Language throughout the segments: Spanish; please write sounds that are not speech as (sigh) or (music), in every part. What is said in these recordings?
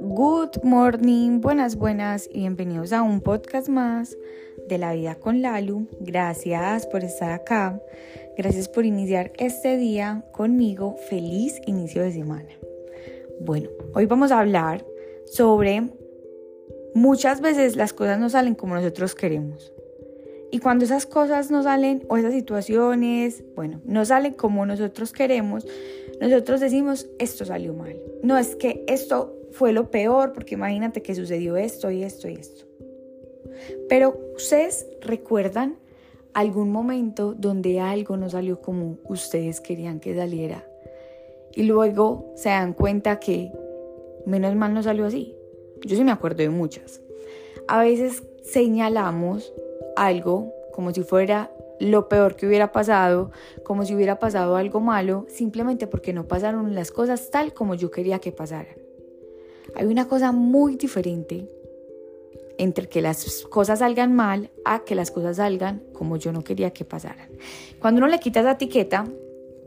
Good morning, buenas, buenas y bienvenidos a un podcast más de la vida con Lalu. Gracias por estar acá. Gracias por iniciar este día conmigo. Feliz inicio de semana. Bueno, hoy vamos a hablar sobre muchas veces las cosas no salen como nosotros queremos. Y cuando esas cosas no salen o esas situaciones, bueno, no salen como nosotros queremos, nosotros decimos, esto salió mal. No es que esto fue lo peor, porque imagínate que sucedió esto y esto y esto. Pero ustedes recuerdan algún momento donde algo no salió como ustedes querían que saliera. Y luego se dan cuenta que menos mal no salió así. Yo sí me acuerdo de muchas. A veces señalamos algo como si fuera lo peor que hubiera pasado, como si hubiera pasado algo malo, simplemente porque no pasaron las cosas tal como yo quería que pasaran. Hay una cosa muy diferente entre que las cosas salgan mal a que las cosas salgan como yo no quería que pasaran. Cuando uno le quitas la etiqueta,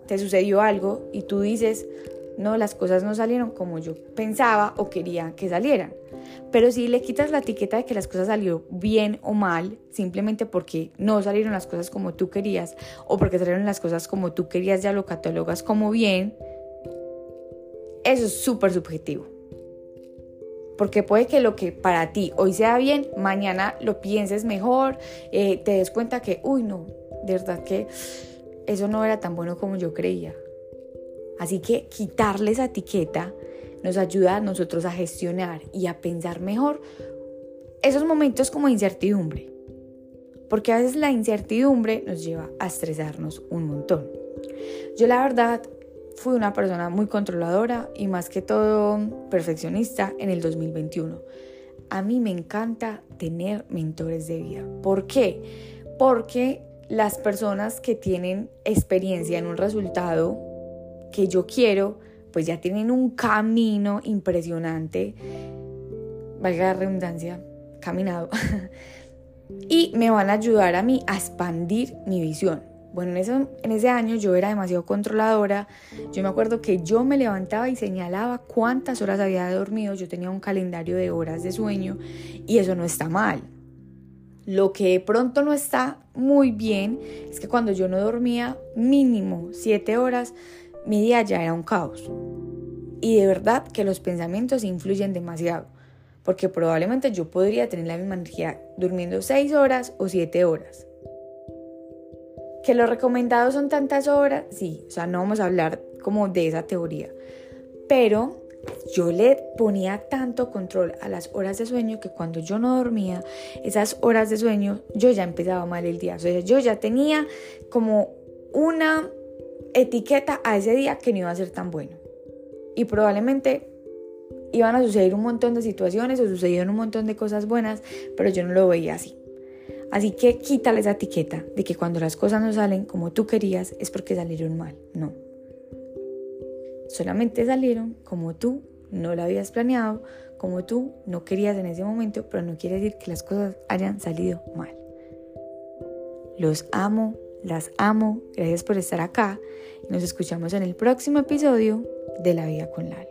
te sucedió algo y tú dices, no, las cosas no salieron como yo pensaba o quería que salieran. Pero si le quitas la etiqueta de que las cosas salieron bien o mal, simplemente porque no salieron las cosas como tú querías o porque salieron las cosas como tú querías, ya lo catalogas como bien, eso es súper subjetivo. Porque puede que lo que para ti hoy sea bien, mañana lo pienses mejor, eh, te des cuenta que, uy, no, de verdad que eso no era tan bueno como yo creía. Así que quitarle esa etiqueta nos ayuda a nosotros a gestionar y a pensar mejor esos momentos como incertidumbre. Porque a veces la incertidumbre nos lleva a estresarnos un montón. Yo la verdad fui una persona muy controladora y más que todo perfeccionista en el 2021. A mí me encanta tener mentores de vida. ¿Por qué? Porque las personas que tienen experiencia en un resultado que yo quiero, pues ya tienen un camino impresionante, valga la redundancia, caminado, (laughs) y me van a ayudar a mí a expandir mi visión. Bueno, en ese, en ese año yo era demasiado controladora. Yo me acuerdo que yo me levantaba y señalaba cuántas horas había dormido. Yo tenía un calendario de horas de sueño y eso no está mal. Lo que de pronto no está muy bien es que cuando yo no dormía mínimo siete horas, mi día ya era un caos. Y de verdad que los pensamientos influyen demasiado, porque probablemente yo podría tener la misma energía durmiendo 6 horas o 7 horas. Que los recomendados son tantas horas, sí, o sea, no vamos a hablar como de esa teoría, pero yo le ponía tanto control a las horas de sueño que cuando yo no dormía, esas horas de sueño, yo ya empezaba mal el día. O sea, yo ya tenía como una etiqueta a ese día que no iba a ser tan bueno. Y probablemente iban a suceder un montón de situaciones o sucedieron un montón de cosas buenas, pero yo no lo veía así. Así que quítale esa etiqueta de que cuando las cosas no salen como tú querías es porque salieron mal. No. Solamente salieron como tú no lo habías planeado, como tú no querías en ese momento, pero no quiere decir que las cosas hayan salido mal. Los amo, las amo, gracias por estar acá. Nos escuchamos en el próximo episodio de La Vida con Lalo.